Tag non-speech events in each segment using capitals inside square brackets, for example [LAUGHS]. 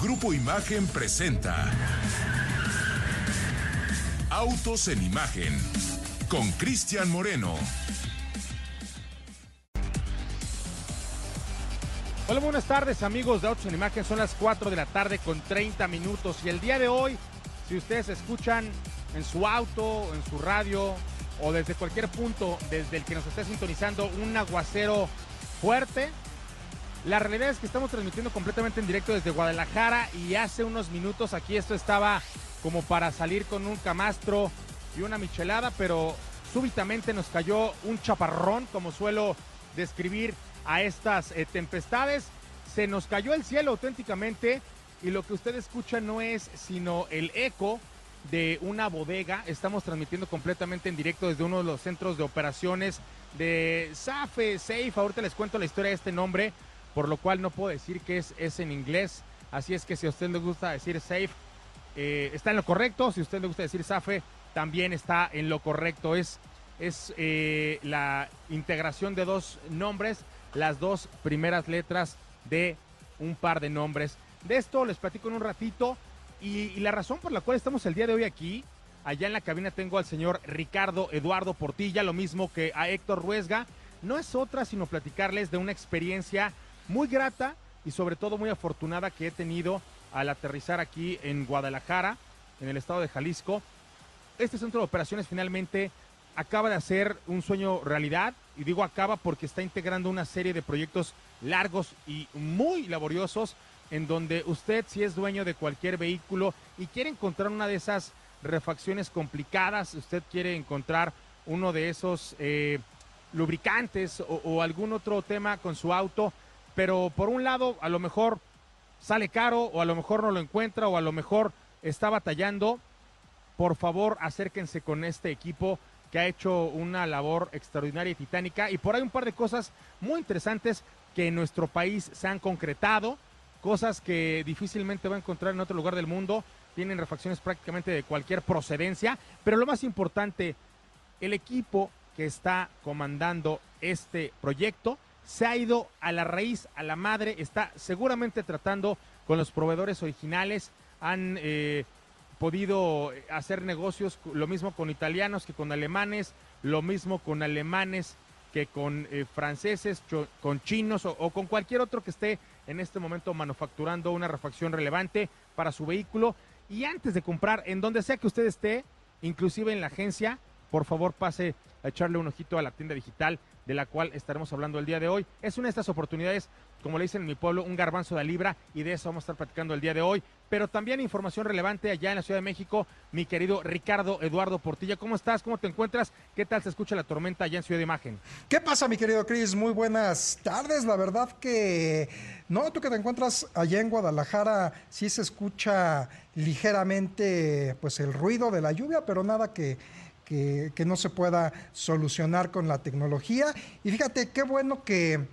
Grupo Imagen presenta Autos en Imagen con Cristian Moreno. Hola, buenas tardes amigos de Autos en Imagen. Son las 4 de la tarde con 30 minutos y el día de hoy, si ustedes escuchan en su auto, en su radio o desde cualquier punto desde el que nos esté sintonizando un aguacero fuerte, la realidad es que estamos transmitiendo completamente en directo desde Guadalajara y hace unos minutos aquí esto estaba como para salir con un camastro y una michelada, pero súbitamente nos cayó un chaparrón, como suelo describir a estas eh, tempestades. Se nos cayó el cielo auténticamente y lo que usted escucha no es sino el eco de una bodega. Estamos transmitiendo completamente en directo desde uno de los centros de operaciones de SAFE, Safe. Ahorita les cuento la historia de este nombre por lo cual no puedo decir que es, es en inglés. Así es que si a usted le gusta decir safe, eh, está en lo correcto. Si a usted le gusta decir safe, también está en lo correcto. Es, es eh, la integración de dos nombres, las dos primeras letras de un par de nombres. De esto les platico en un ratito. Y, y la razón por la cual estamos el día de hoy aquí, allá en la cabina tengo al señor Ricardo Eduardo Portilla, lo mismo que a Héctor Ruesga. No es otra sino platicarles de una experiencia muy grata y sobre todo muy afortunada que he tenido al aterrizar aquí en Guadalajara, en el estado de Jalisco. Este centro de operaciones finalmente acaba de hacer un sueño realidad y digo acaba porque está integrando una serie de proyectos largos y muy laboriosos en donde usted si es dueño de cualquier vehículo y quiere encontrar una de esas refacciones complicadas, usted quiere encontrar uno de esos eh, lubricantes o, o algún otro tema con su auto, pero por un lado a lo mejor sale caro o a lo mejor no lo encuentra o a lo mejor está batallando, por favor acérquense con este equipo que ha hecho una labor extraordinaria y titánica. Y por ahí un par de cosas muy interesantes que en nuestro país se han concretado, cosas que difícilmente va a encontrar en otro lugar del mundo, tienen refacciones prácticamente de cualquier procedencia, pero lo más importante, el equipo que está comandando este proyecto se ha ido a la raíz, a la madre, está seguramente tratando con los proveedores originales, han eh, podido hacer negocios, lo mismo con italianos que con alemanes, lo mismo con alemanes que con eh, franceses, con chinos o, o, con cualquier otro que esté en este momento manufacturando una refacción relevante para su vehículo. Y antes de comprar, en donde sea que usted esté, inclusive en la agencia, por favor pase a echarle un ojito a la tienda digital de la cual estaremos hablando el día de hoy. Es una de estas oportunidades, como le dicen en mi pueblo, un garbanzo de libra y de eso vamos a estar platicando el día de hoy. Pero también información relevante allá en la Ciudad de México, mi querido Ricardo Eduardo Portilla. ¿Cómo estás? ¿Cómo te encuentras? ¿Qué tal se escucha la tormenta allá en Ciudad de Imagen? ¿Qué pasa, mi querido Cris? Muy buenas tardes. La verdad que no, tú que te encuentras allá en Guadalajara, sí se escucha ligeramente pues el ruido de la lluvia, pero nada que que, no se pueda solucionar con la tecnología. Y fíjate, qué bueno que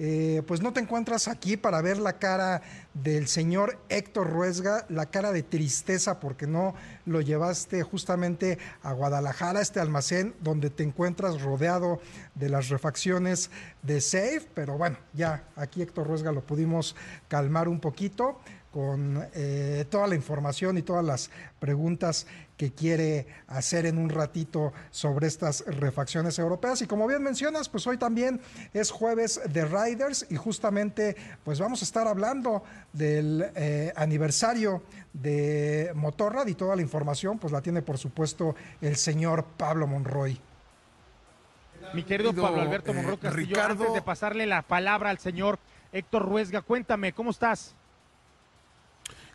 eh, pues no te encuentras aquí para ver la cara del señor Héctor Ruesga, la cara de tristeza porque no lo llevaste justamente a Guadalajara, este almacén donde te encuentras rodeado de las refacciones de Safe, pero bueno, ya aquí Héctor Ruesga lo pudimos calmar un poquito con eh, toda la información y todas las preguntas que quiere hacer en un ratito sobre estas refacciones europeas. Y como bien mencionas, pues hoy también es jueves de Riders y justamente pues vamos a estar hablando del eh, aniversario de Motorrad y toda la información pues la tiene por supuesto el señor Pablo Monroy. Mi querido Pablo Alberto Monroy eh, Castillo, Ricardo... antes de pasarle la palabra al señor Héctor Ruesga, cuéntame, ¿cómo estás?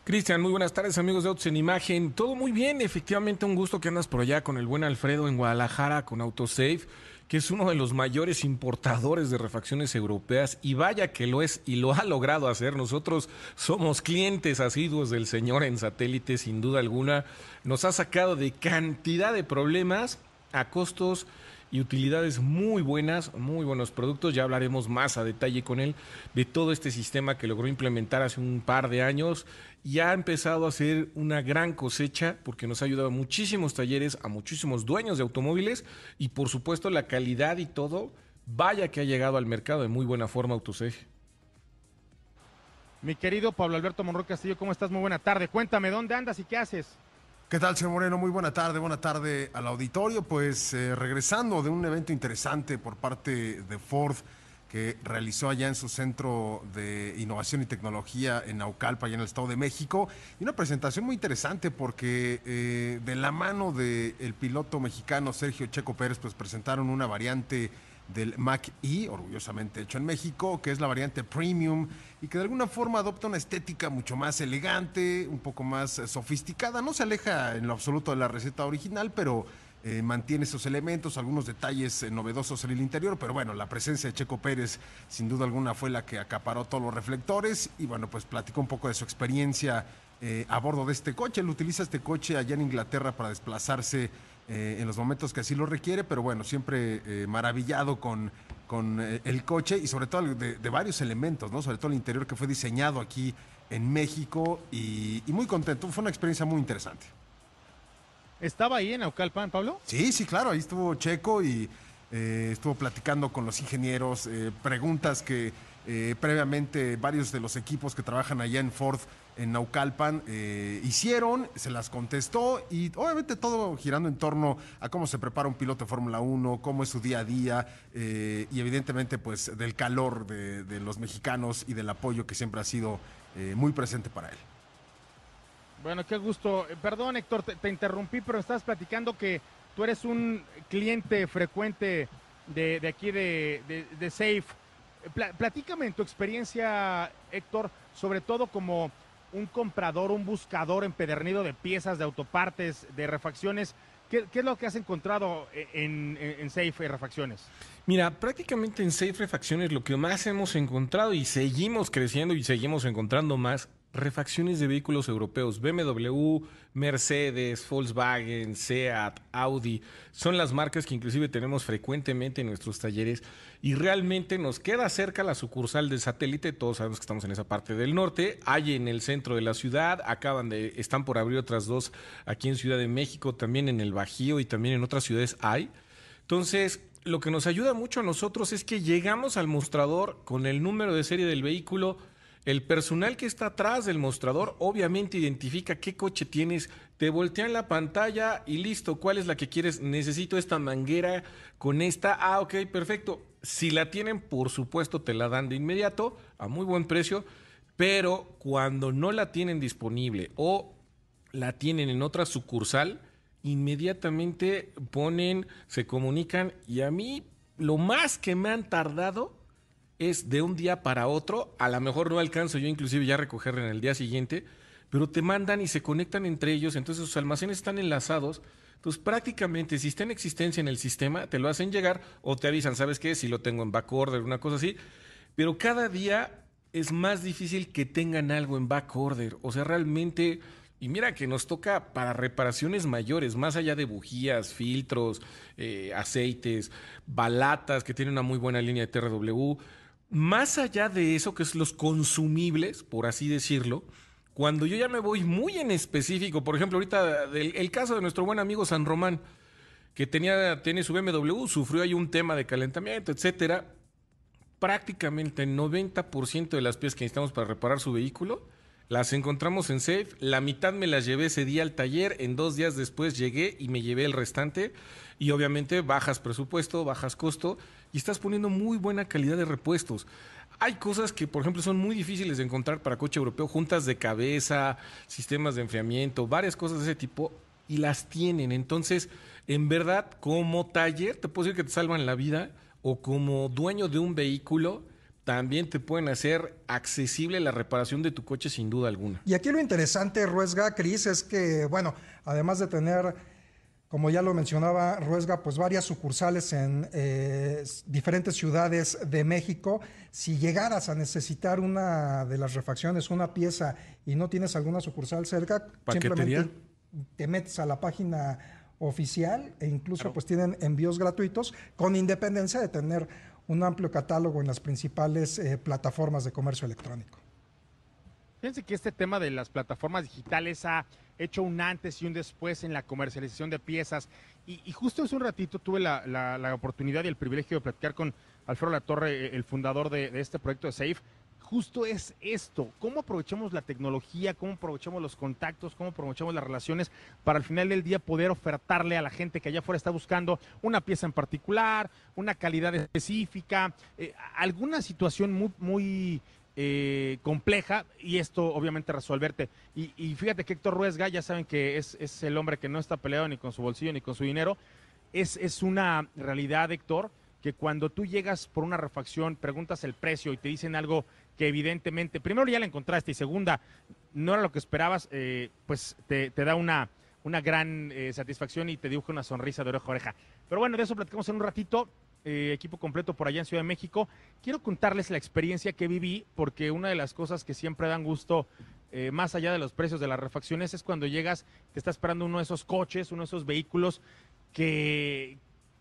Cristian, muy buenas tardes amigos de Autos en Imagen. Todo muy bien, efectivamente un gusto que andas por allá con el buen Alfredo en Guadalajara con Autosave, que es uno de los mayores importadores de refacciones europeas y vaya que lo es y lo ha logrado hacer. Nosotros somos clientes asiduos del señor en satélite sin duda alguna. Nos ha sacado de cantidad de problemas a costos y utilidades muy buenas, muy buenos productos. Ya hablaremos más a detalle con él de todo este sistema que logró implementar hace un par de años y ha empezado a hacer una gran cosecha porque nos ha ayudado a muchísimos talleres, a muchísimos dueños de automóviles y por supuesto la calidad y todo, vaya que ha llegado al mercado de muy buena forma Autoseg. Mi querido Pablo Alberto Monroy Castillo, ¿cómo estás? Muy buena tarde. Cuéntame, ¿dónde andas y qué haces? ¿Qué tal, señor Moreno? Muy buena tarde, buena tarde al auditorio. Pues eh, regresando de un evento interesante por parte de Ford que realizó allá en su centro de innovación y tecnología en Naucalpa, allá en el Estado de México. Y una presentación muy interesante porque eh, de la mano del piloto mexicano Sergio Checo Pérez, pues presentaron una variante del Mac E, orgullosamente hecho en México, que es la variante premium y que de alguna forma adopta una estética mucho más elegante, un poco más eh, sofisticada. No se aleja en lo absoluto de la receta original, pero eh, mantiene esos elementos, algunos detalles eh, novedosos en el interior, pero bueno, la presencia de Checo Pérez sin duda alguna fue la que acaparó todos los reflectores y bueno, pues platicó un poco de su experiencia a bordo de este coche. Él utiliza este coche allá en Inglaterra para desplazarse en los momentos que así lo requiere, pero bueno, siempre maravillado con, con el coche y sobre todo de, de, varios elementos, ¿no? Sobre todo el interior que fue diseñado aquí en México y, y muy contento. Fue una experiencia muy interesante. ¿Estaba ahí en Aucalpan, Pablo? Sí, sí, claro, ahí estuvo Checo y eh, estuvo platicando con los ingenieros, eh, preguntas que eh, previamente varios de los equipos que trabajan allá en Ford, en Naucalpan, hicieron, se las contestó y obviamente todo girando en torno a cómo se prepara un piloto de Fórmula 1, cómo es su día a día y evidentemente pues del calor de, de, los mexicanos y del apoyo que siempre ha sido muy presente para él. Bueno, qué gusto. Eh, perdón, Héctor, te, interrumpí, pero estabas platicando que tú eres un cliente frecuente de, aquí de, de, Safe. Eh, platícame en tu experiencia, Héctor, sobre todo como un comprador, un buscador empedernido de piezas, de autopartes, de refacciones. ¿Qué, es lo que has encontrado eh, en, en, Safe Refacciones? Mira, prácticamente en Safe Refacciones lo que más hemos encontrado y seguimos creciendo y seguimos encontrando más refacciones de vehículos europeos, BMW, Mercedes, Volkswagen, Seat, Audi, son las marcas que inclusive tenemos frecuentemente en nuestros talleres y realmente nos queda cerca la sucursal del satélite, todos sabemos que estamos en esa parte del norte, hay en el centro de la ciudad, acaban de, están por abrir otras dos aquí en Ciudad de México, también en el Bajío y también en otras ciudades hay. Entonces, lo que nos ayuda mucho a nosotros es que llegamos al mostrador con el número de serie del vehículo, el personal que está atrás del mostrador obviamente identifica qué coche tienes, te voltean la pantalla y listo, ¿cuál es la que quieres? Necesito esta manguera con esta. Ah, ok, perfecto. Si la tienen, por supuesto, te la dan de inmediato a muy buen precio, pero cuando no la tienen disponible o la tienen en otra sucursal, inmediatamente ponen, se comunican y a mí lo más que me han tardado es de un día para otro, a lo mejor no alcanzo yo inclusive ya a recogerla en el día siguiente, pero te mandan y se conectan entre ellos, entonces sus almacenes están enlazados, entonces prácticamente si está en existencia en el sistema, te lo hacen llegar o te avisan, ¿sabes qué? Si lo tengo en backorder, una cosa así, pero cada día es más difícil que tengan algo en backorder, o sea, realmente... Y mira que nos toca para reparaciones mayores, más allá de bujías, filtros, eh, aceites, balatas, que tienen una muy buena línea de TRW más allá de eso, que es los consumibles, por así decirlo, cuando yo ya me voy muy en específico, por ejemplo, ahorita el, caso de nuestro buen amigo San Román, que tenía, tiene su BMW, sufrió ahí un tema de calentamiento, etcétera. Prácticamente el 90% de las piezas que necesitamos para reparar su vehículo las encontramos en Safe. La mitad me las llevé ese día al taller. En dos días después llegué y me llevé el restante. Y obviamente bajas presupuesto, bajas costo y estás poniendo muy buena calidad de repuestos. Hay cosas que, por ejemplo, son muy difíciles de encontrar para coche europeo, juntas de cabeza, sistemas de enfriamiento, varias cosas de ese tipo, y las tienen. Entonces, en verdad, como taller, te puedo decir que te salvan la vida, o como dueño de un vehículo, también te pueden hacer accesible la reparación de tu coche sin duda alguna. Y aquí lo interesante, Ruesga, Cris, es que, bueno, además de tener, como ya lo mencionaba Ruesga, pues varias sucursales en eh, diferentes ciudades de México, si llegaras a necesitar una de las refacciones, una pieza, y no tienes alguna sucursal cerca, simplemente te metes a la página oficial e incluso pues tienen envíos gratuitos con independencia de tener un amplio catálogo en las principales eh, plataformas de comercio electrónico. Fíjense que este tema de las plataformas digitales ha hecho un antes y un después en la comercialización de piezas. Y, justo hace un ratito tuve la, oportunidad y el privilegio de platicar con Alfredo Latorre, el fundador de, de este proyecto de Safe, justo es esto, cómo aprovechamos la tecnología, cómo aprovechamos los contactos, cómo aprovechamos las relaciones para al final del día poder ofertarle a la gente que allá afuera está buscando una pieza en particular, una calidad específica, eh, alguna situación muy, muy eh, compleja y esto obviamente resolverte. Y, fíjate que Héctor Ruesga, ya saben que es, es, el hombre que no está peleado ni con su bolsillo ni con su dinero, es, es una realidad, Héctor, que cuando tú llegas por una refacción, preguntas el precio y te dicen algo que evidentemente, primero ya la encontraste y segunda, no era lo que esperabas, eh, pues te, te, da una, una gran eh, satisfacción y te dibuja una sonrisa de oreja a oreja. Pero bueno, de eso platicamos en un ratito. Eh, equipo completo por allá en Ciudad de México. Quiero contarles la experiencia que viví, porque una de las cosas que siempre dan gusto, eh, más allá de los precios de las refacciones, es cuando llegas, te está esperando uno de esos coches, uno de esos vehículos que,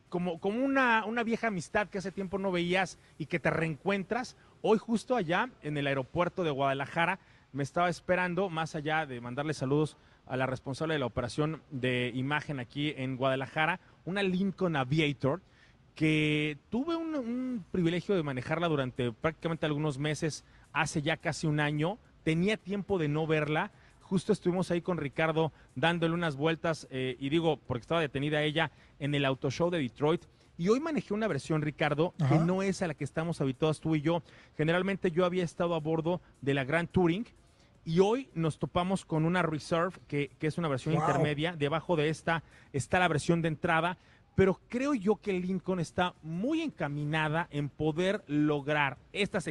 como, como una, una, vieja amistad que hace tiempo no veías y que te reencuentras. Hoy justo allá en el aeropuerto de Guadalajara me estaba esperando, más allá de mandarle saludos a la responsable de la operación de imagen aquí en Guadalajara, una Lincoln Aviator que tuve un, un privilegio de manejarla durante prácticamente algunos meses, hace ya casi un año, tenía tiempo de no verla, justo estuvimos ahí con Ricardo dándole unas vueltas, eh, y digo, porque estaba detenida ella en el Auto Show de Detroit. Y hoy manejé una versión, Ricardo, Ajá. que no es a la que estamos habituados tú y yo. Generalmente yo había estado a bordo de la Grand Touring y hoy nos topamos con una Reserve, que, que es una versión wow. intermedia. Debajo de esta está la versión de entrada. Pero creo yo que Lincoln está muy encaminada en poder lograr estas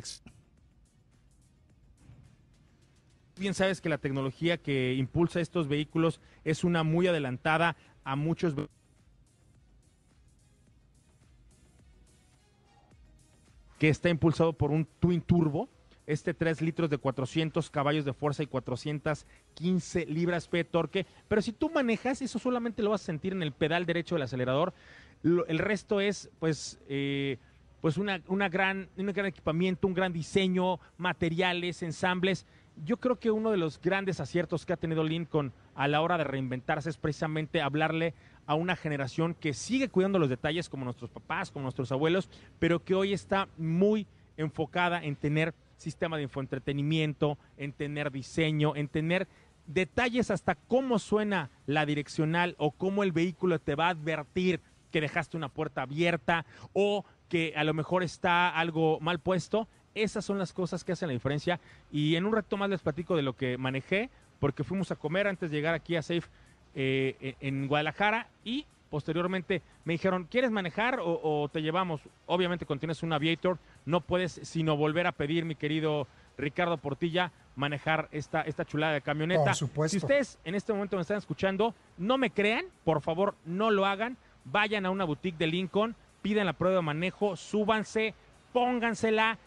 bien sabes que la tecnología que impulsa estos vehículos es una muy adelantada a muchos que está impulsado por un twin turbo, este 3 litros de 400 caballos de fuerza y 415 libras de torque, pero si tú manejas, eso solamente lo vas a sentir en el pedal derecho del acelerador, el resto es pues... Eh, pues una, una gran, un gran equipamiento, un gran diseño, materiales, ensambles. Yo creo que uno de los grandes aciertos que ha tenido Lincoln a la hora de reinventarse es precisamente hablarle a una generación que sigue cuidando los detalles como nuestros papás, como nuestros abuelos, pero que hoy está muy enfocada en tener sistema de infoentretenimiento, en tener diseño, en tener detalles hasta cómo suena la direccional o cómo el vehículo te va a advertir que dejaste una puerta abierta o que a lo mejor está algo mal puesto esas son las cosas que hacen la diferencia. Y en un rato más les platico de lo que manejé, porque fuimos a comer antes de llegar aquí a Safe eh, en Guadalajara y posteriormente me dijeron, ¿quieres manejar o, o, te llevamos? Obviamente cuando tienes un Aviator no puedes sino volver a pedir, mi querido Ricardo Portilla, manejar esta, esta chulada de camioneta. Por supuesto. Si ustedes en este momento me están escuchando, no me crean, por favor no lo hagan, vayan a una boutique de Lincoln, piden la prueba de manejo, súbanse, póngansela,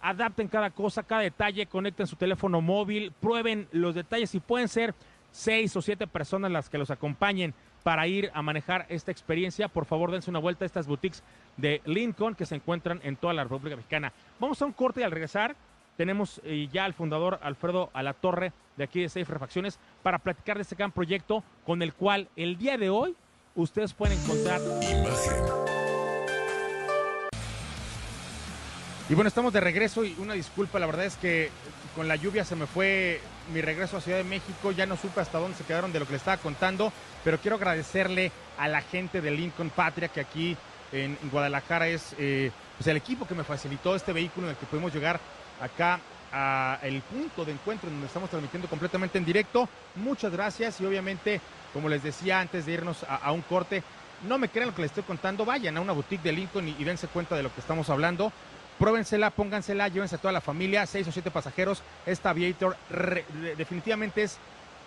adapten cada cosa, cada detalle, conecten su teléfono móvil, prueben los detalles y pueden ser seis o siete personas las que los acompañen para ir a manejar esta experiencia. Por favor, dense una vuelta a estas boutiques de Lincoln que se encuentran en toda la República Mexicana. Vamos a un corte y al regresar tenemos eh, ya al fundador Alfredo Alatorre de aquí de Safe Refacciones para platicar de este gran proyecto con el cual el día de hoy ustedes pueden encontrar imagen. Y bueno, estamos de regreso y una disculpa, la verdad es que con la lluvia se me fue mi regreso a Ciudad de México, ya no supe hasta dónde se quedaron de lo que le estaba contando, pero quiero agradecerle a la gente de Lincoln Patria que aquí en Guadalajara es eh, pues el equipo que me facilitó este vehículo en el que pudimos llegar acá a el punto de encuentro en donde estamos transmitiendo completamente en directo. Muchas gracias y obviamente, como les decía antes de irnos a, un corte, no me crean lo que les estoy contando, vayan a una boutique de Lincoln y dense cuenta de lo que estamos hablando pruébensela, póngansela, llévense a toda la familia, seis o siete pasajeros. Esta Aviator definitivamente es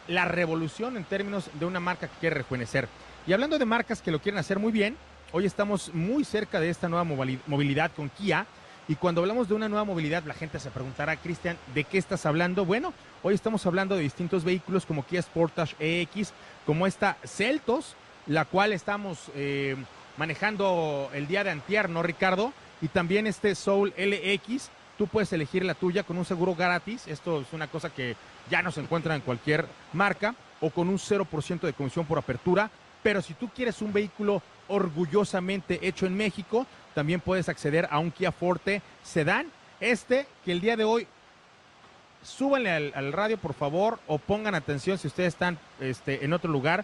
la revolución en términos de una marca que quiere rejuvenecer. Y hablando de marcas que lo quieren hacer muy bien, hoy estamos muy cerca de esta nueva movilidad con Kia. Y cuando hablamos de una nueva movilidad, la gente se preguntará, Cristian, ¿de qué estás hablando? Bueno, hoy estamos hablando de distintos vehículos como Kia Sportage EX, como esta Celtos, la cual estamos eh, manejando el día de antier, ¿no, Ricardo? Y también este Soul LX. Tú puedes elegir la tuya con un seguro gratis. Esto es una cosa que ya no se encuentra en cualquier marca o con un 0% de comisión por apertura. Pero si tú quieres un vehículo orgullosamente hecho en México, también puedes acceder a un Kia Forte Sedan. Este que el día de hoy súbanle al, al radio, por favor, o pongan atención si ustedes están este, en otro lugar.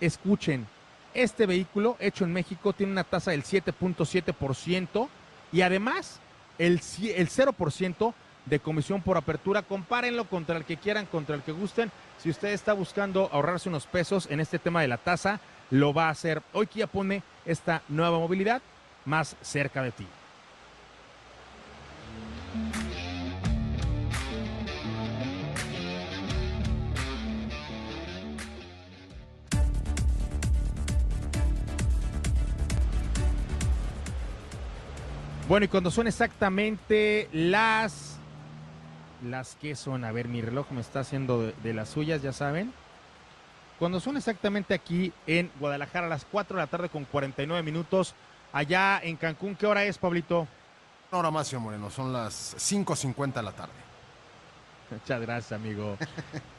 Escuchen, este vehículo hecho en México tiene una tasa del 7.7% y además el, el 0% de comisión por apertura. Compárenlo contra el que quieran, contra el que gusten. Si usted está buscando ahorrarse unos pesos en este tema de la tasa, lo va a hacer. Hoy Kia pone esta nueva movilidad más cerca de ti. Bueno, y cuando son exactamente las... Las que son, a ver, mi reloj me está haciendo de, de las suyas, ya saben. Cuando son exactamente aquí en Guadalajara a las 4 de la tarde con 49 minutos, allá en Cancún, ¿qué hora es, Pablito? Una hora más, señor Moreno, son las 5.50 de la tarde. [LAUGHS] Muchas gracias, amigo.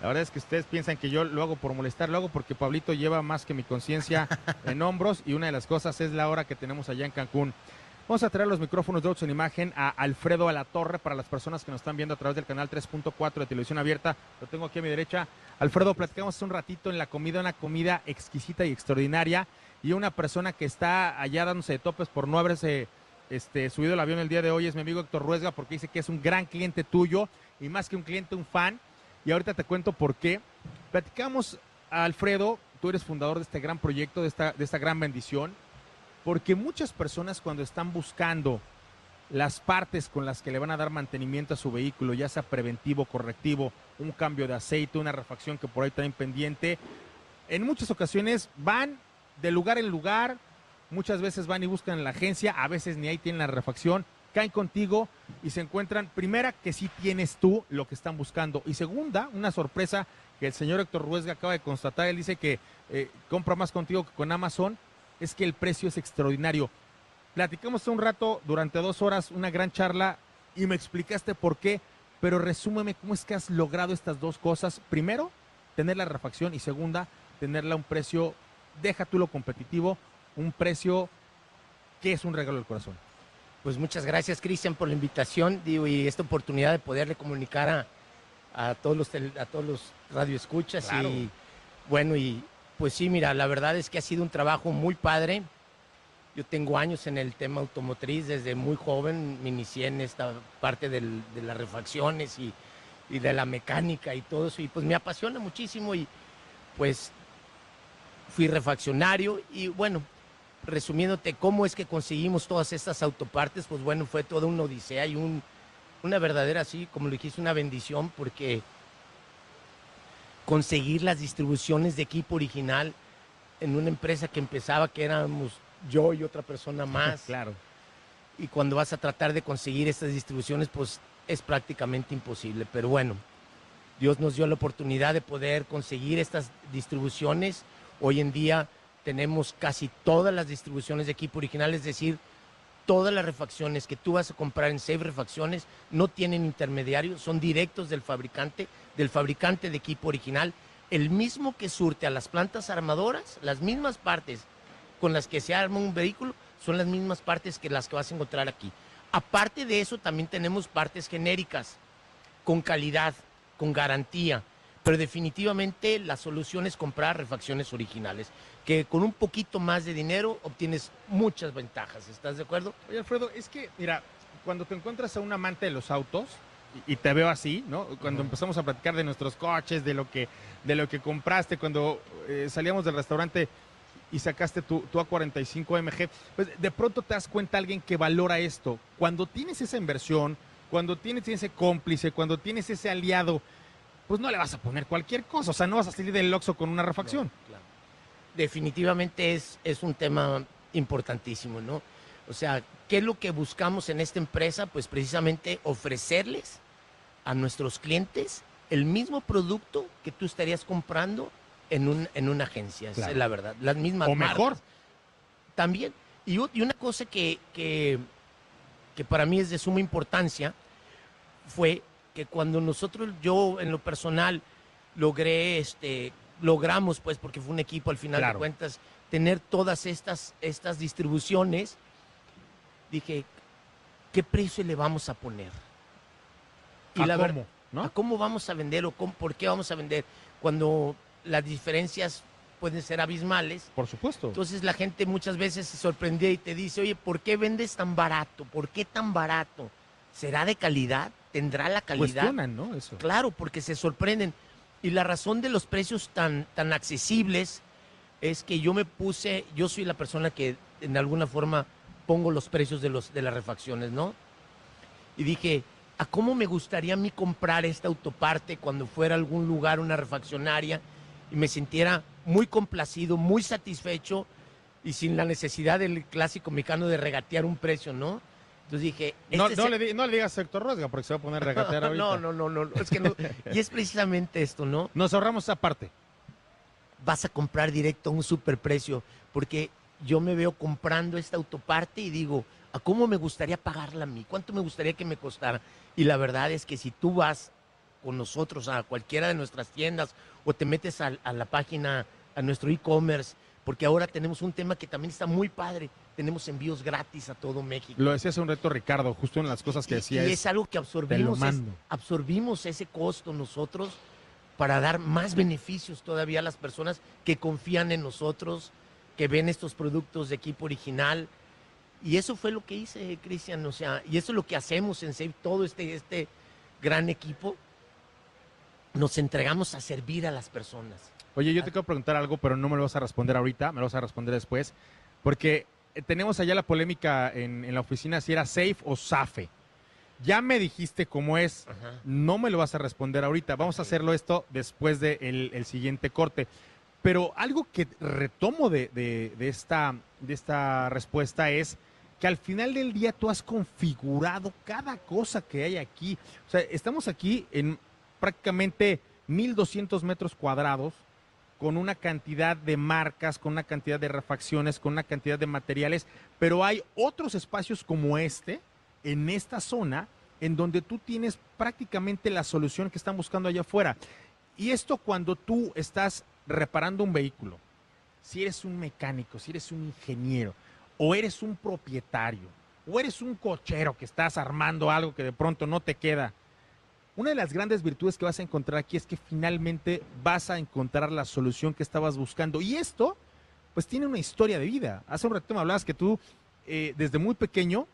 La verdad es que ustedes piensan que yo lo hago por molestar, lo hago porque Pablito lleva más que mi conciencia en hombros y una de las cosas es la hora que tenemos allá en Cancún. Vamos a traer los micrófonos de en Imagen a Alfredo Alatorre para las personas que nos están viendo a través del canal 3.4 de televisión abierta. Lo tengo aquí a mi derecha. Alfredo, platicamos un ratito en la comida, una comida exquisita y extraordinaria. Y una persona que está allá dándose de topes por no haberse este, subido el avión el día de hoy es mi amigo Héctor Ruesga porque dice que es un gran cliente tuyo y más que un cliente, un fan. Y ahorita te cuento por qué. Platicamos a Alfredo, tú eres fundador de este gran proyecto, de esta gran bendición, porque muchas personas cuando están buscando las partes con las que le van a dar mantenimiento a su vehículo, ya sea preventivo, correctivo, un cambio de aceite, una refacción que por ahí traen pendiente, en muchas ocasiones van de lugar en lugar, muchas veces van y buscan en la agencia, a veces ni ahí tienen la refacción, caen contigo y se encuentran, primera, que sí tienes tú lo que están buscando, y segunda, una sorpresa que el señor Héctor Ruesga acaba de constatar, él dice que eh, compra más contigo que con Amazon, es que el precio es extraordinario. Platicamos hace un rato, durante dos horas, una gran charla y me explicaste por qué, pero resúmeme cómo es que has logrado estas dos cosas. Primero, tener la refacción y segunda, tenerla a un precio, deja tú lo competitivo, un precio que es un regalo del corazón. Pues muchas gracias, Cristian, por la invitación digo, y esta oportunidad de poderle comunicar a, a todos los a todos los radioescuchas. Claro. Y bueno, y pues sí, mira, la verdad es que ha sido un trabajo muy padre. Yo tengo años en el tema automotriz, desde muy joven me inicié en esta parte de las refacciones y, de la mecánica y todo eso, y pues me apasiona muchísimo y pues fui refaccionario y bueno, resumiéndote cómo es que conseguimos todas estas autopartes, pues bueno, fue toda una odisea y un, una verdadera, así como lo dijiste, una bendición, porque conseguir las distribuciones de equipo original en una empresa que empezaba, que éramos yo y otra persona [LAUGHS] más, Claro. y cuando vas a tratar de conseguir estas distribuciones, pues es prácticamente imposible. Pero bueno, Dios nos dio la oportunidad de poder conseguir estas distribuciones. Hoy en día tenemos casi todas las distribuciones de equipo original, es decir, todas las refacciones que tú vas a comprar en Save Refacciones no tienen intermediarios, son directos del fabricante, del fabricante de equipo original, el mismo que surte a las plantas armadoras, las mismas partes con las que se arma un vehículo son las mismas partes que las que vas a encontrar aquí. Aparte de eso, también tenemos partes genéricas, con calidad, con garantía, pero definitivamente la solución es comprar refacciones originales, que con un poquito más de dinero obtienes muchas ventajas, ¿estás de acuerdo? Oye, Alfredo, es que, mira, cuando te encuentras a un amante de los autos, y, te veo así, ¿no? Cuando empezamos a platicar de nuestros coches, de lo que, de lo que compraste, cuando eh, salíamos del restaurante y sacaste tu, tu A45 MG, pues de pronto te das cuenta alguien que valora esto. Cuando tienes esa inversión, cuando tienes ese cómplice, cuando tienes ese aliado, pues no le vas a poner cualquier cosa, o sea, no vas a salir del Oxxo con una refacción. Claro. Definitivamente es, es un tema importantísimo, ¿no? O sea, ¿qué es lo que buscamos en esta empresa? Pues precisamente ofrecerles a nuestros clientes el mismo producto que tú estarías comprando en, un, en una agencia, Claro. es la verdad. Las mismas O marcas. mejor. También. Y, una cosa que, que, que para mí es de suma importancia fue que cuando nosotros, yo en lo personal, logré, este, logramos, pues, porque fue un equipo al final Claro. de cuentas, tener todas estas, estas distribuciones, dije, ¿qué precio le vamos a poner? ¿A la cómo? ¿no? ¿A cómo vamos a vender o cómo- por qué vamos a vender? Cuando las diferencias pueden ser abismales. Por supuesto. Entonces la gente muchas veces se sorprende y te dice, oye, ¿por qué vendes tan barato? ¿Por qué tan barato? ¿Será de calidad? ¿Tendrá la calidad? Cuestionan, ¿no? Eso. Claro, porque se sorprenden. Y la razón de los precios tan, tan accesibles es que yo me puse, yo soy la persona que en alguna forma pongo los precios de, los, de las refacciones, ¿no? Y dije, ¿a cómo me gustaría a mí comprar esta autoparte cuando fuera a algún lugar, una refaccionaria, y me sintiera muy complacido, muy satisfecho y sin la necesidad del clásico mexicano de regatear un precio, ¿no? Entonces dije, No, este no es le, no le digas a Héctor Ruesga porque se va a poner a regatear [LAUGHS] ahorita. no, no, no, no, no, es que no. [LAUGHS] Y es precisamente esto, ¿no? Nos ahorramos esa parte. Vas a comprar directo a un superprecio, porque yo me veo comprando esta autoparte y digo, ¿a cómo me gustaría pagarla a mí? ¿Cuánto me gustaría que me costara? Y la verdad es que si tú vas con nosotros a cualquiera de nuestras tiendas o te metes a, a la página, a nuestro e-commerce, porque ahora tenemos un tema que también está muy padre, tenemos envíos gratis a todo México. Lo decía hace un reto Ricardo, justo en las cosas que Y- decía. Y, es, es algo que absorbimos, es- absorbimos ese costo nosotros para dar más beneficios todavía a las personas que confían en nosotros, que ven estos productos de equipo original. Y eso fue lo que hice, Cristian. O sea, y eso es lo que hacemos en Save, todo este, este gran equipo. Nos entregamos a servir a las personas. Oye, yo te quiero preguntar algo, pero no me lo vas a responder ahorita, me lo vas a responder después. Porque eh, tenemos allá la polémica en, en la oficina si era safe o safe. Ya me dijiste cómo es, Ajá. no me lo vas a responder ahorita. Vamos a hacerlo esto después del el siguiente corte. Pero algo que retomo de, esta respuesta es que al final del día tú has configurado cada cosa que hay aquí. O sea, estamos aquí en prácticamente 1.200 metros cuadrados con una cantidad de marcas, con una cantidad de refacciones, con una cantidad de materiales, pero hay otros espacios como este, en esta zona, en donde tú tienes prácticamente la solución que están buscando allá afuera. Y esto cuando tú estás reparando un vehículo, si eres un mecánico, si eres un ingeniero, o eres un propietario, o eres un cochero que estás armando algo que de pronto no te queda, una de las grandes virtudes que vas a encontrar aquí es que finalmente vas a encontrar la solución que estabas buscando. Y esto, pues tiene una historia de vida. Hace un rato me hablabas que tú, eh, desde muy pequeño,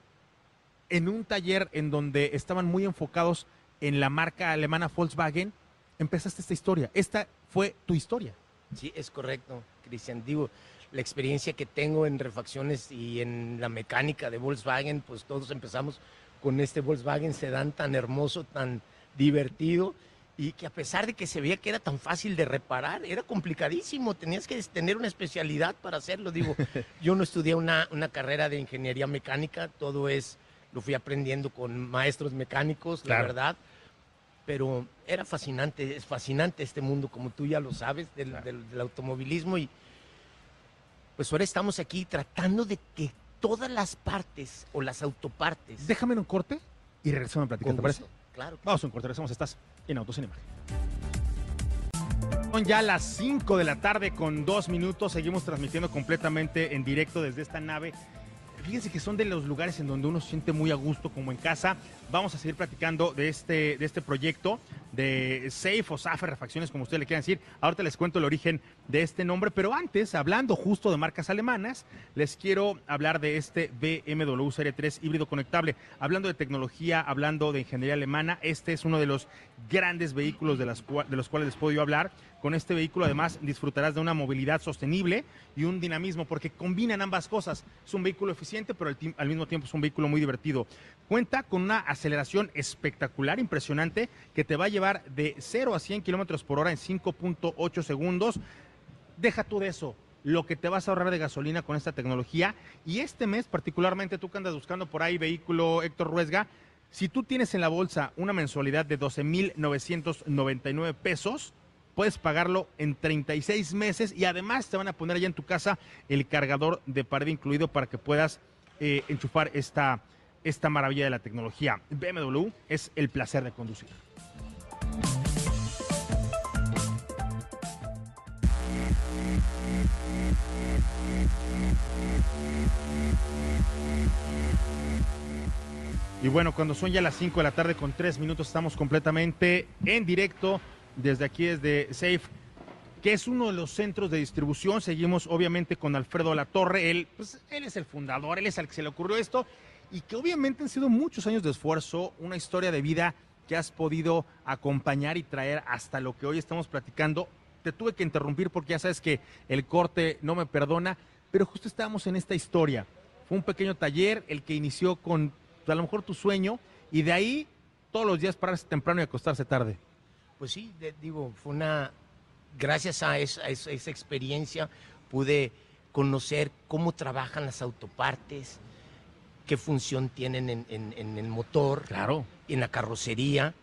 en un taller en donde estaban muy enfocados en la marca alemana Volkswagen, empezaste esta historia. Esta fue tu historia. Sí, es correcto, Cristian. Digo, la experiencia que tengo en refacciones y en la mecánica de Volkswagen, pues todos empezamos con este Volkswagen sedán tan hermoso, tan divertido y que a pesar de que se veía que era tan fácil de reparar, era complicadísimo, tenías que tener una especialidad para hacerlo. Digo, [LAUGHS] yo no estudié una, una carrera de ingeniería mecánica, todo es, lo fui aprendiendo con maestros mecánicos, Claro. la verdad. Pero era fascinante, es fascinante este mundo, como tú ya lo sabes, del, del- del automovilismo. Y pues ahora estamos aquí tratando de que todas las partes o las autopartes. Déjame en un corte y regresamos a platicar, ¿te parece? Claro. Vamos a un corte, regresamos. Estás en Autos en Imagen. Son ya las 5 de la tarde con dos minutos. Seguimos transmitiendo completamente en directo desde esta nave. Fíjense que son de los lugares en donde uno se siente muy a gusto, como en casa. Vamos a seguir platicando de este, de este proyecto de Safe o Safe Refacciones, como ustedes le quieran decir. Ahorita les cuento el origen de este nombre, pero antes, hablando justo de marcas alemanas, les quiero hablar de este BMW Serie 3 híbrido conectable. Hablando de tecnología, hablando de ingeniería alemana, este es uno de los grandes vehículos de, las de los cuales les puedo yo hablar. Con este vehículo además disfrutarás de una movilidad sostenible y un dinamismo porque combinan ambas cosas. Es un vehículo eficiente, pero al, al mismo tiempo es un vehículo muy divertido. Cuenta con una aceleración espectacular, impresionante, que te va a llevar de 0 a 100 kilómetros por hora en 5.8 segundos. Deja tú de eso, lo que te vas a ahorrar de gasolina con esta tecnología. Y este mes, particularmente tú que andas buscando por ahí vehículo Héctor Ruesga, si tú tienes en la bolsa una mensualidad de 12.999 pesos, puedes pagarlo en 36 meses y además te van a poner allá en tu casa el cargador de pared incluido para que puedas eh, enchufar esta, esta maravilla de la tecnología. BMW es el placer de conducir. Y bueno, cuando son ya las 5 de la tarde con 3 minutos, estamos completamente en directo desde aquí, desde Safe, que es uno de los centros de distribución. Seguimos obviamente con Alfredo Latorre. Él, pues, él es el fundador, él es al que se le ocurrió esto. Y que obviamente han sido muchos años de esfuerzo, una historia de vida que has podido acompañar y traer hasta lo que hoy estamos platicando. Te tuve que interrumpir porque ya sabes que el corte no me perdona, pero justo estábamos en esta historia. Fue un pequeño taller, el que inició con a lo mejor tu sueño, y de ahí todos los días pararse temprano y acostarse tarde. Pues sí, de- digo, fue una, gracias a esa, a esa- esa experiencia pude conocer cómo trabajan las autopartes, qué función tienen en, en- en el motor, Claro. en la carrocería.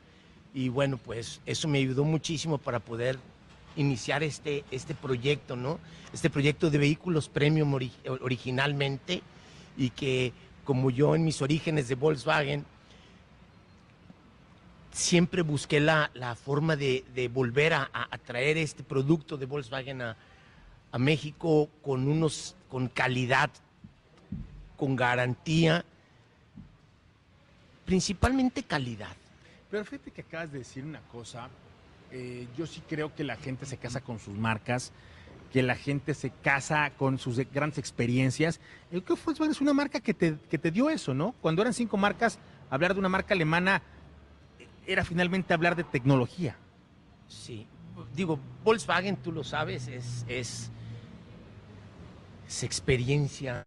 Y bueno, pues eso me ayudó muchísimo para poder iniciar este, este proyecto, ¿no? Este proyecto de vehículos premium ori- originalmente y que como yo en mis orígenes de Volkswagen, siempre busqué la, la forma de, volver a, a- a traer este producto de Volkswagen a, a México con unos con calidad, con garantía, principalmente calidad. Pero fíjate que acabas de decir una cosa. Eh, yo sí creo que la gente se casa con sus marcas, que la gente se casa con sus grandes experiencias. El que Volkswagen es una marca que te, que te dio eso, ¿no? Cuando eran cinco marcas, hablar de una marca alemana era finalmente hablar de tecnología. Sí, digo, Volkswagen, tú lo sabes, es, es, es experiencia.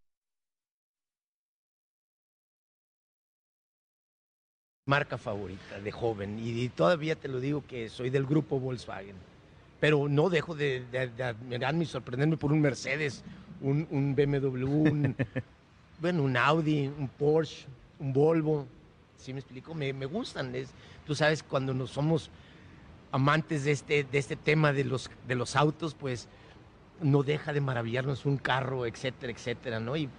Marca favorita de joven, y, todavía te lo digo que soy del grupo Volkswagen, pero no dejo de, de- de admirarme y sorprenderme por un Mercedes, un, un BMW, un, [LAUGHS] bueno, un Audi, un Porsche, un Volvo, ¿sí me explico? Me, me gustan, es, tú sabes, cuando nos somos amantes de este, de este tema de los, de los autos, pues no deja de maravillarnos un carro, etcétera, etcétera, ¿no? Y,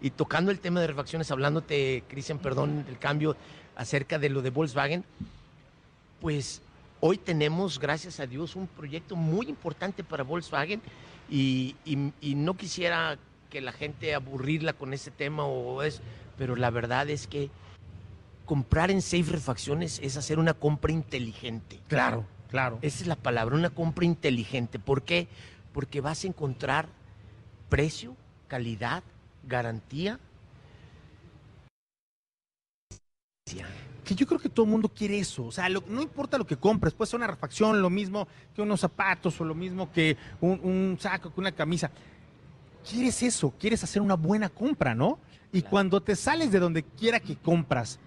y tocando el tema de refacciones, hablándote, Cristian, perdón, del cambio acerca de lo de Volkswagen, pues hoy tenemos, gracias a Dios, un proyecto muy importante para Volkswagen y, y- y no quisiera que la gente aburrirla con ese tema o es, pero la verdad es que comprar en Safe Refacciones es hacer una compra inteligente. Claro, claro. Esa es la palabra, una compra inteligente. ¿Por qué? Porque vas a encontrar precio, calidad, garantía. Que yo creo que todo el mundo quiere eso. O sea, lo- no importa lo que compres, puede ser una refacción, lo mismo que unos zapatos o lo mismo que un, un saco, que una camisa. Quieres eso, quieres hacer una buena compra, ¿no? Y Claro. cuando te sales de donde quiera que compras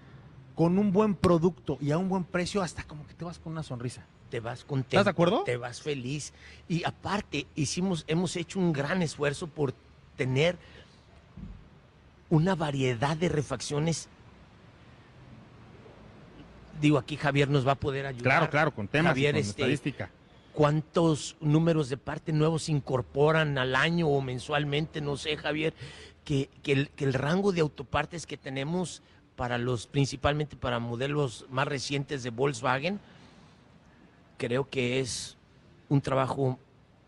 con un buen producto y a un buen precio, hasta como que te vas con una sonrisa. Te vas contento. ¿Estás de acuerdo? Te vas feliz. Y aparte, hicimos, hemos hecho un gran esfuerzo por tener una variedad de refacciones. Digo, aquí Javier nos va a poder ayudar. Claro, claro, con temas Javier, y con este, estadística. cuántos números de parte nuevos se incorporan al año o mensualmente, no sé, Javier, que, que el, que el rango de autopartes que tenemos para los, principalmente para modelos más recientes de Volkswagen, creo que es un trabajo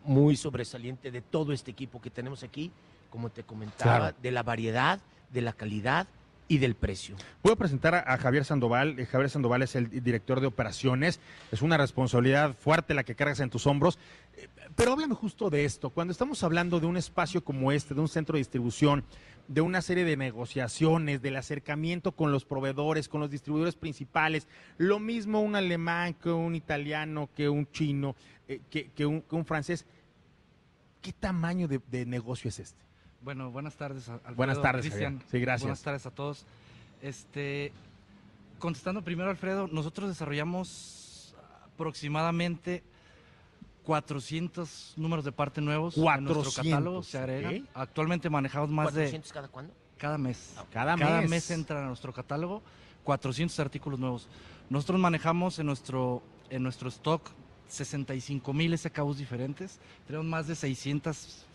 muy sobresaliente de todo este equipo que tenemos aquí, como te comentaba, Claro. de la variedad, de la calidad y del precio. Voy a presentar a, Javier Sandoval. Eh, Javier Sandoval es el director de operaciones. Es una responsabilidad fuerte la que cargas en tus hombros. Eh, Pero háblame justo de esto. Cuando estamos hablando de un espacio como este, de un centro de distribución, de una serie de negociaciones, del acercamiento con los proveedores, con los distribuidores principales, lo mismo un alemán que un italiano, que un chino, eh, que, que un, que un francés. ¿Qué tamaño de, de negocio es este? Bueno, buenas tardes. Alfredo, Buenas tardes, Cristian. Sí, gracias. Buenas tardes a todos. Este, contestando primero, Alfredo, nosotros desarrollamos aproximadamente 400 números de parte nuevos en nuestro 400, catálogo. Se agrega. Actualmente manejamos más de 400 cada cuándo? cada mes. Cada, Cada mes. mes entra a nuestro catálogo 400 artículos nuevos. Nosotros manejamos en nuestro, en nuestro stock 65 mil SKUs diferentes. Tenemos más de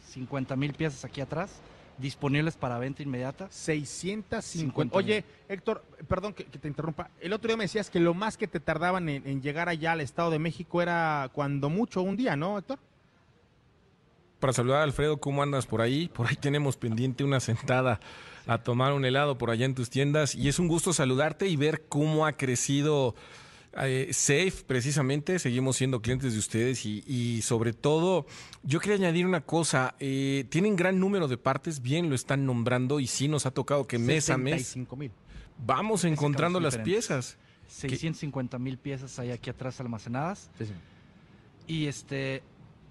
650 mil piezas aquí atrás disponibles para venta inmediata. 650. 50 Oye, Héctor, perdón que, que te interrumpa. El otro día me decías que lo más que te tardaban en, en llegar allá al Estado de México era cuando mucho un día, ¿no, Héctor? para saludar a Alfredo. ¿Cómo andas por ahí? Por ahí tenemos pendiente una sentada a tomar un helado por allá en tus tiendas. Y es un gusto saludarte y ver cómo ha crecido eh, Safe, precisamente. Seguimos siendo clientes de ustedes y, y sobre todo, yo quería añadir una cosa. eh, tienen gran número de partes, bien lo están nombrando y sí nos ha tocado que mes a mes 65 mil. vamos encontrando las piezas. 650 mil piezas hay aquí atrás almacenadas. Y este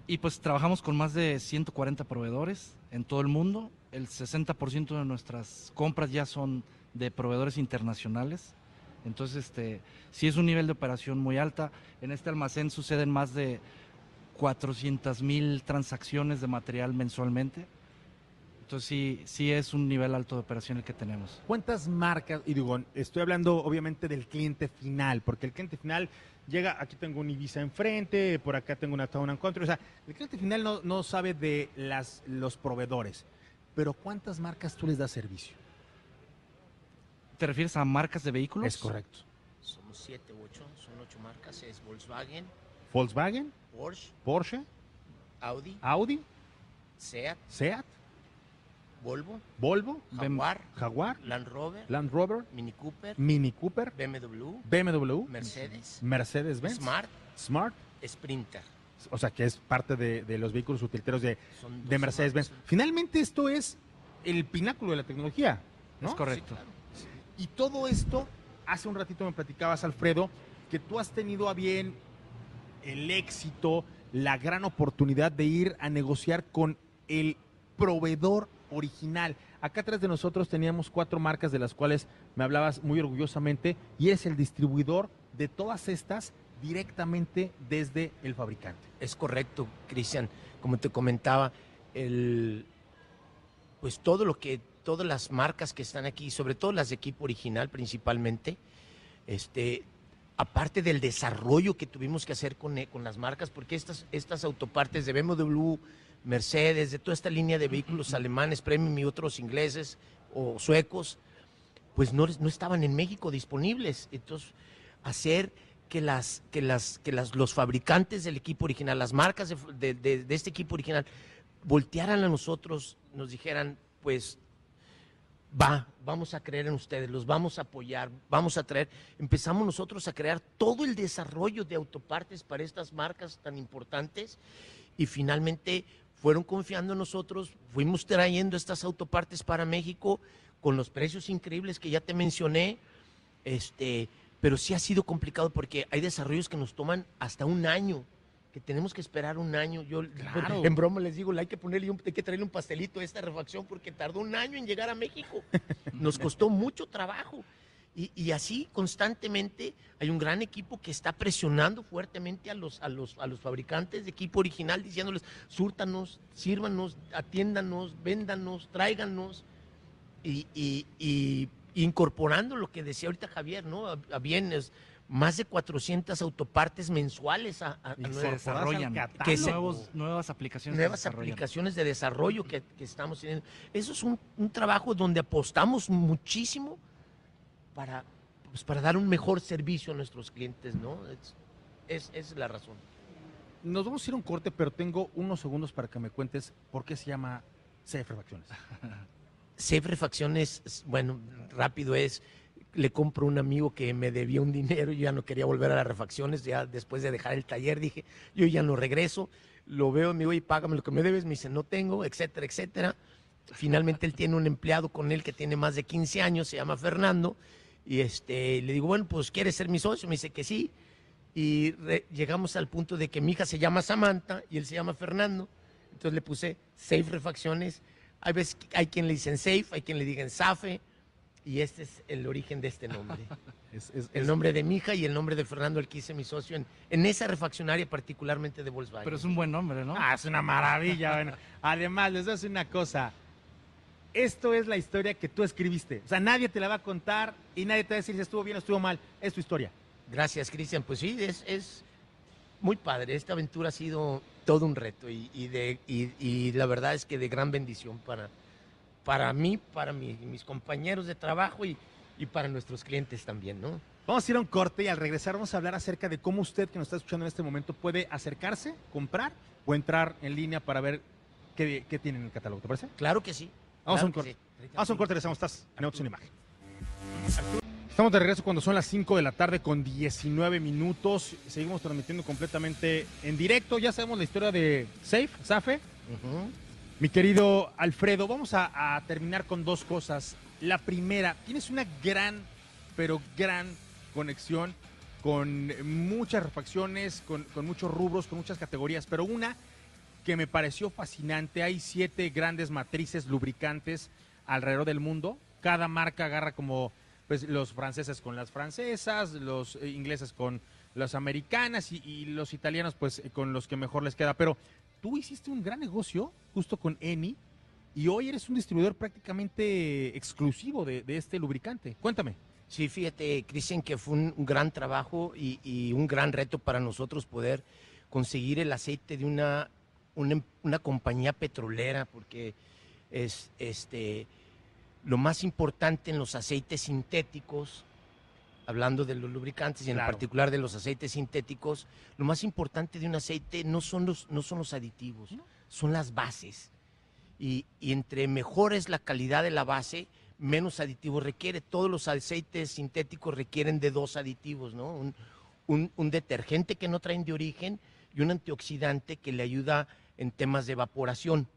y pues trabajamos con más de 140 proveedores en todo el mundo. El 60% de nuestras compras ya son de proveedores internacionales. Entonces, este, sí es un nivel de operación muy alta. En este almacén suceden más de 400 mil transacciones de material mensualmente. Entonces, sí, sí es un nivel alto de operación el que tenemos. ¿Cuántas marcas? Y digo, estoy hablando obviamente del cliente final, porque el cliente final llega, aquí tengo un Ibiza enfrente, por acá tengo una Town Country, o sea, el cliente final no, no sabe de las, los proveedores, pero ¿cuántas marcas tú les das servicio? ¿Te refieres a marcas de vehículos? Es correcto. Somos siete, ocho, son ocho marcas, es Volkswagen, Volkswagen, Porsche, Porsche, Audi, Audi, Seat, Seat, Volvo, Volvo, Jaguar, Jaguar, Land Rover, Land Rover, Mini Cooper, Mini Cooper, BMW, BMW, Mercedes, Mercedes-Benz, Smart, Smart, Sprinter. o sea, que es parte de, de los vehículos utilitarios de, Son de 12 Mercedes-Benz. Finalmente esto es el pináculo de la tecnología, ¿no? Es correcto. Y todo esto, hace un ratito me platicabas, Alfredo, que tú has tenido a bien el éxito, la gran oportunidad de ir a negociar con el proveedor original. Acá atrás de nosotros teníamos cuatro marcas de las cuales me hablabas muy orgullosamente y es el distribuidor de todas estas directamente desde el fabricante. Es correcto, Cristian. Como te comentaba, el, pues todo lo que, todas las marcas que están aquí, sobre todo las de equipo original principalmente, este, aparte del desarrollo que tuvimos que hacer con, eh, con las marcas, porque estas, estas autopartes de BMW, Mercedes, de toda esta línea de vehículos alemanes, Premium y otros ingleses o suecos, pues no, no estaban en México disponibles. Entonces, hacer que las que las que las los fabricantes del equipo original, las marcas de, de- de- de este equipo original voltearan a nosotros, nos dijeran, pues va, vamos a creer en ustedes, los vamos a apoyar, vamos a traer. Empezamos nosotros a crear todo el desarrollo de autopartes para estas marcas tan importantes y finalmente fueron confiando en nosotros, fuimos trayendo estas autopartes para México con los precios increíbles que ya te mencioné, este, pero sí ha sido complicado porque hay desarrollos que nos toman hasta un año, que tenemos que esperar un año. Yo [LAUGHS] Claro. en broma les digo, hay que ponerle un- hay que traerle un pastelito a esta refacción porque tardó un año en llegar a México. [LAUGHS] Nos costó mucho trabajo. Y, y así constantemente hay un gran equipo que está presionando fuertemente a los, a los, a los fabricantes de equipo original, diciéndoles, súrtanos, sírvanos, atiéndanos, véndanos, tráiganos. Y, y- y incorporando lo que decía ahorita Javier, ¿no? A, a bienes, más de 400 autopartes mensuales a, a- Y Se desarrollan. Que se- nuevos, nuevas aplicaciones. nuevas aplicaciones de desarrollo que, que estamos teniendo. Eso es un, un trabajo donde apostamos muchísimo para, pues, para dar un mejor servicio a nuestros clientes, ¿no? Es, es, es la razón. Nos vamos a ir a un corte, pero tengo unos segundos para que me cuentes por qué se llama CF Refacciones. Safe [LAUGHS] Refacciones, es- bueno, rápido es, le compro un amigo que me debía un dinero, yo ya no quería volver a las refacciones, ya después de dejar el taller dije, yo ya no regreso, lo veo, me y págame lo que me debes, me dice, no tengo, etcétera, etcétera. Finalmente él tiene un empleado con él que tiene más de 15 años, se llama Fernando, y este, le digo, bueno, pues ¿quieres ser mi socio? Me dice que sí, y llegamos al punto de que mi hija se llama Samantha y él se llama Fernando, entonces le puse Safe Refacciones, hay veces hay quien le dicen Safe, hay quien le digan Safe, y este es el origen de este nombre. [LAUGHS] Es, es- El es- nombre de mi hija y el nombre de Fernando, el que hice mi socio en, en esa refaccionaria particularmente de Volkswagen. Pero es un buen nombre, ¿no? Ah, es una maravilla. bueno. Además, les voy a decir una cosa. Esto es la historia que tú escribiste. O sea, nadie te la va a contar y nadie te va a decir si estuvo bien o estuvo mal. Es tu historia. Gracias, Cristian. Pues sí, es, es muy padre. Esta aventura ha sido todo un reto y, y de, y, y la verdad es que de gran bendición para, para mí, para mi- mis compañeros de trabajo y, y para nuestros clientes también, ¿no? Vamos a ir a un corte y al regresar vamos a hablar acerca de cómo usted que nos está escuchando en este momento puede acercarse, comprar o entrar en línea para ver qué, qué tiene en el catálogo, ¿te parece? Claro que sí. Vamos a un corte. sí. Vamos a un corte, regresamos. Estás en Autos en Imagen. Estamos de regreso cuando son las 5 de la tarde con 19 minutos. Seguimos transmitiendo completamente en directo. Ya sabemos la historia de Safe, Safe. Mi querido Alfredo, vamos a, terminar con dos cosas. La primera, tienes una gran, pero gran conexión con muchas refacciones, con, muchos rubros, con muchas categorías, pero una que me pareció fascinante. Hay siete grandes matrices lubricantes alrededor del mundo. Cada marca agarra como pues, los franceses con las francesas, los ingleses con las americanas y, y los italianos pues con los que mejor les queda. Pero tú hiciste un gran negocio justo con Eni y hoy eres un distribuidor prácticamente exclusivo de, este lubricante. Cuéntame. Sí, fíjate, Cristian, que fue un, gran trabajo y, y un gran reto para nosotros poder conseguir el aceite de una, una, em- una compañía petrolera, porque es este lo más importante en los aceites sintéticos, hablando de los lubricantes y en Claro. particular de los aceites sintéticos, lo más importante de un aceite no son los, no son los aditivos, son las bases. Y, y entre mejor es la calidad de la base, menos aditivos requiere. Todos los aceites sintéticos requieren de dos aditivos, ¿no? Un, un- un detergente que no traen de origen y un antioxidante que le ayuda en temas de evaporación.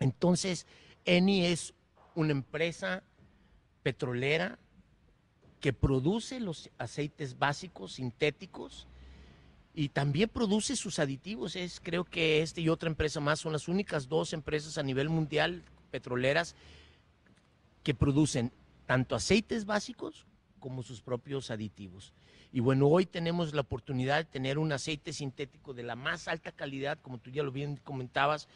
Entonces, Eni es una empresa petrolera que produce los aceites básicos sintéticos y también produce sus aditivos. Es, creo que este y otra empresa más son las únicas dos empresas a nivel mundial petroleras que producen tanto aceites básicos como sus propios aditivos. Y bueno, hoy tenemos la oportunidad de tener un aceite sintético de la más alta calidad, como tú ya lo bien comentabas,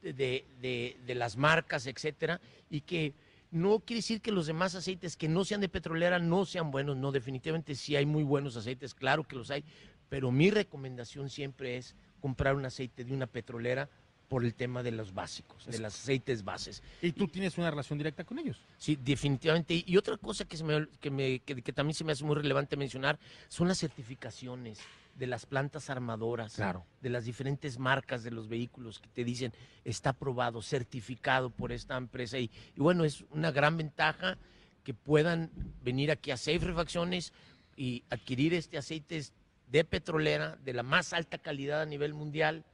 de, de- de las marcas, etcétera, y que no quiere decir que los demás aceites que no sean de petrolera no sean buenos, no, definitivamente sí hay muy buenos aceites, claro que los hay, pero mi recomendación siempre es comprar un aceite de una petrolera por el tema de los básicos, de los aceites bases. Y tú tienes una relación directa con ellos. Sí, definitivamente. Y otra cosa que, se me, que, me- que- que también se me hace muy relevante mencionar son las certificaciones de las plantas armadoras, Claro. de las diferentes marcas de los vehículos que te dicen está aprobado, certificado por esta empresa. Y, y bueno, es una gran ventaja que puedan venir aquí a Safe Refacciones y adquirir este aceite de petrolera de la más alta calidad a nivel mundial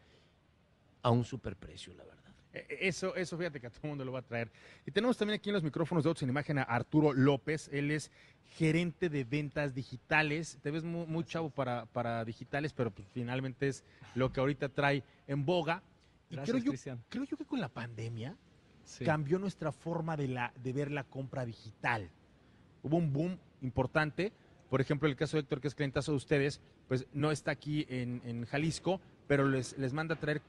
a un superprecio, la verdad. Eh, Eso, eso fíjate que a todo el mundo lo va a traer. Y tenemos también aquí en los micrófonos de Autos en Imagen a Arturo López. Él es gerente de ventas digitales. Te ves muy, muy chavo para, para digitales, pero pues finalmente es lo que ahorita trae en boga. Y Gracias, creo yo, Cristian. creo yo que con la pandemia Sí. cambió nuestra forma de, la, de ver la compra digital. Hubo un boom importante. Por ejemplo, el caso de Héctor, que es clientazo de ustedes, pues no está aquí en, en Jalisco, pero les, les manda a traer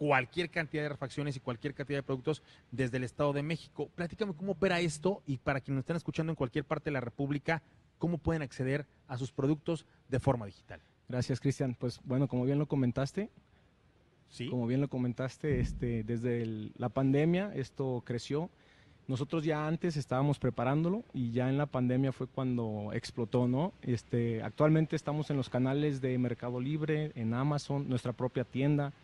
cualquier cantidad de refacciones y cualquier cantidad de productos desde el Estado de México. Platícame cómo opera esto y para quienes nos están escuchando en cualquier parte de la República, cómo pueden acceder a sus productos de forma digital. Gracias, Cristian. Pues bueno, como bien lo comentaste, ¿Sí? como bien lo comentaste, este, desde el- la pandemia esto creció. Nosotros ya antes estábamos preparándolo y ya en la pandemia fue cuando explotó, ¿no? Este, actualmente estamos en los canales de Mercado Libre, en Amazon, nuestra propia tienda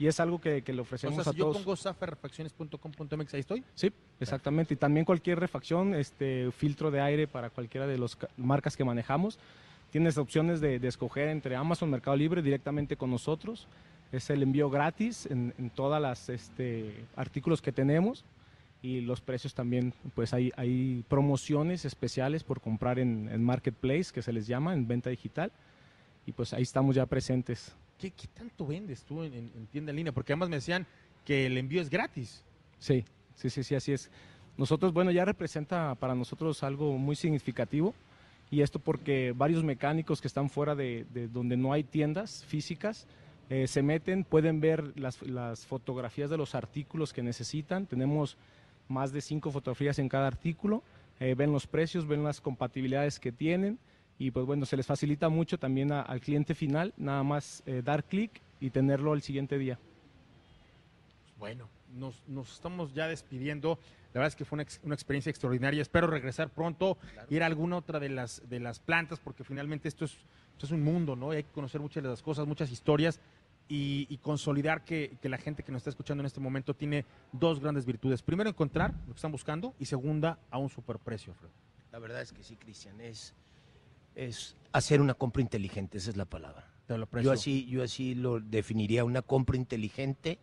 y es algo que, que le O ofrecemos sea, a si yo todos. pongo zaferrefacciones.com.mx, ahí estoy. Sí, exactamente. Y también cualquier refacción, este filtro de aire para cualquiera de las marcas que manejamos. Tienes opciones de, de escoger entre Amazon, Mercado Libre directamente con nosotros. Es el envío gratis en, en todas las este, artículos que tenemos y los precios también, pues hay, hay promociones especiales por comprar en, en Marketplace, que se les llama, en venta digital. Y pues ahí estamos ya presentes. ¿Qué, qué tanto vendes tú en, en- en tienda en línea? Porque además me decían que el envío es gratis. Sí, sí, sí, sí, así es. Nosotros, bueno, ya representa para nosotros algo muy significativo y esto porque varios mecánicos que están fuera de, de donde no hay tiendas físicas eh, se meten, pueden ver las, las fotografías de los artículos que necesitan. Tenemos más de cinco fotografías en cada artículo, eh, ven los precios, ven las compatibilidades que tienen y pues bueno, se les facilita mucho también a- al cliente final, nada más eh, dar clic y tenerlo el siguiente día. Bueno, nos, nos estamos ya despidiendo. La verdad es que fue una, ex- una experiencia extraordinaria. Espero regresar pronto, ir a alguna otra de las, de las plantas, porque finalmente esto es, esto es un mundo, ¿no? Y hay que conocer muchas de las cosas, muchas historias. y, y consolidar que, que la gente que nos está escuchando en este momento tiene dos grandes virtudes. Primero, encontrar lo que están buscando y segunda, a un superprecio, Alfredo. La verdad es que sí, Cristian, es, es hacer una compra inteligente, esa es la palabra. Te lo Yo así, yo así lo definiría, una compra inteligente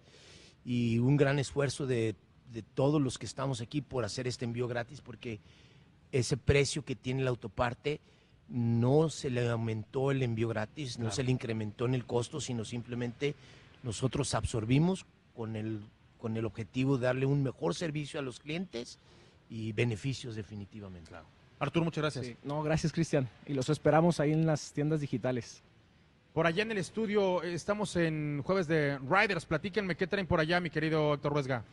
y un gran esfuerzo de, de todos los que estamos aquí por hacer este envío gratis, porque ese precio que tiene la autoparte no se le aumentó el envío gratis, no se le incrementó en el costo, sino simplemente nosotros absorbimos con el, con el objetivo de darle un mejor servicio a los clientes y beneficios definitivamente. Arturo, muchas gracias. Sí. No, gracias Cristian. Y los esperamos ahí en las tiendas digitales. Por allá en el estudio eh, estamos en jueves de Riders. Platíquenme qué traen por allá, mi querido Héctor Ruesga.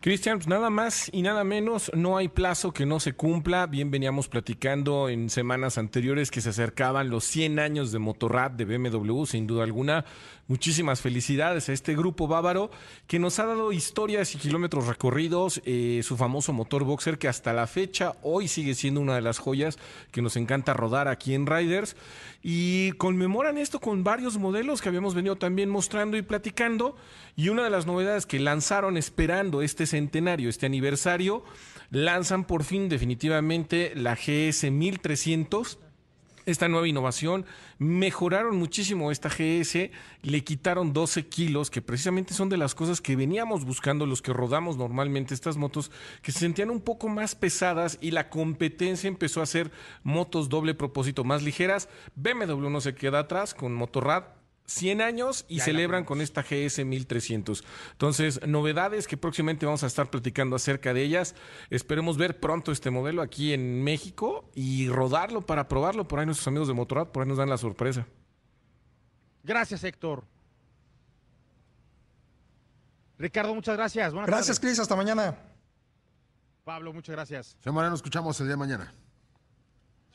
Cristian, pues nada más y nada menos, no hay plazo que no se cumpla. Bien veníamos platicando en semanas anteriores que se acercaban los 100 años de Motorrad de BMW, sin duda alguna. Muchísimas felicidades a este grupo bávaro que nos ha dado historias y kilómetros recorridos, eh, su famoso motor boxer que hasta la fecha hoy sigue siendo una de las joyas que nos encanta rodar aquí en Riders. Y conmemoran esto con varios modelos que habíamos venido también mostrando y platicando. Y una de las novedades que lanzaron esperando este centenario, este aniversario, lanzan por fin definitivamente la GS 1300 esta nueva innovación. Mejoraron muchísimo esta GS, le quitaron 12 kilos, que precisamente son de las cosas que veníamos buscando los que rodamos normalmente estas motos, que se sentían un poco más pesadas y la competencia empezó a hacer motos doble propósito más ligeras. BMW no se queda atrás con Motorrad. 100 años y Ya celebran con esta GS 1300. Entonces, novedades que próximamente vamos a estar platicando acerca de ellas. Esperemos ver pronto este modelo aquí en México y rodarlo para probarlo. Por ahí nuestros amigos de Motorrad, por ahí nos dan la sorpresa. Gracias, Héctor. Ricardo, muchas gracias. Buenas Gracias, tardes. Cris. Hasta mañana. Pablo, muchas gracias. Señor Moreno, escuchamos el día de mañana.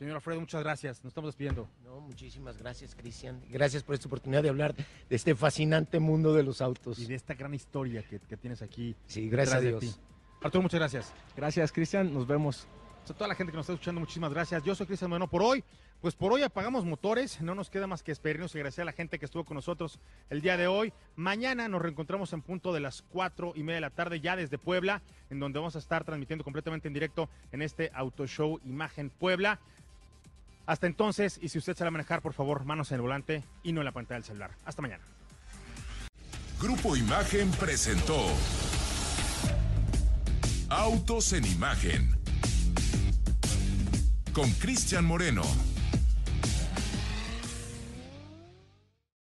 Señor Alfredo, muchas gracias. Nos estamos despidiendo. No, muchísimas gracias, Cristian. Gracias por esta oportunidad de hablar de este fascinante mundo de los autos. Y de esta gran historia que, que tienes aquí. Sí, gracias a Dios. ti. Arturo, muchas gracias. Gracias Cristian, nos vemos. A toda la gente que nos está escuchando, muchísimas gracias. Yo soy Cristian Moreno por hoy. Pues por hoy apagamos motores. No nos queda más que esperarnos y agradecer a la gente que estuvo con nosotros el día de hoy. Mañana nos reencontramos en punto de las cuatro y media de la tarde, ya desde Puebla, en donde vamos a estar transmitiendo completamente en directo en este Auto Show Imagen Puebla. Hasta entonces, y si usted sabe manejar, por favor, manos en el volante y no en la pantalla del celular. Hasta mañana. Grupo Imagen presentó Autos en Imagen con Cristian Moreno.